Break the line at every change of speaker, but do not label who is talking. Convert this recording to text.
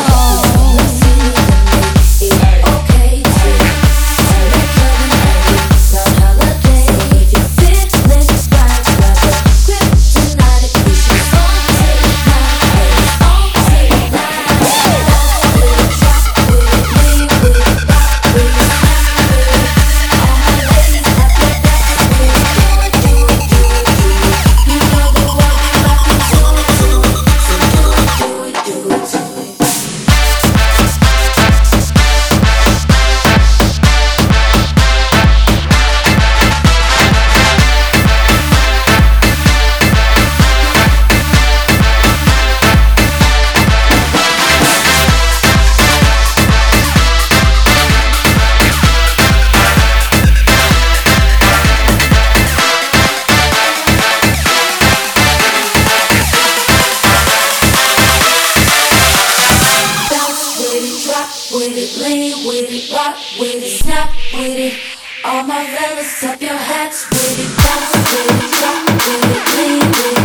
Oh. Don't ever stop your hats, baby. Bounce, baby, drop, baby, clean, baby.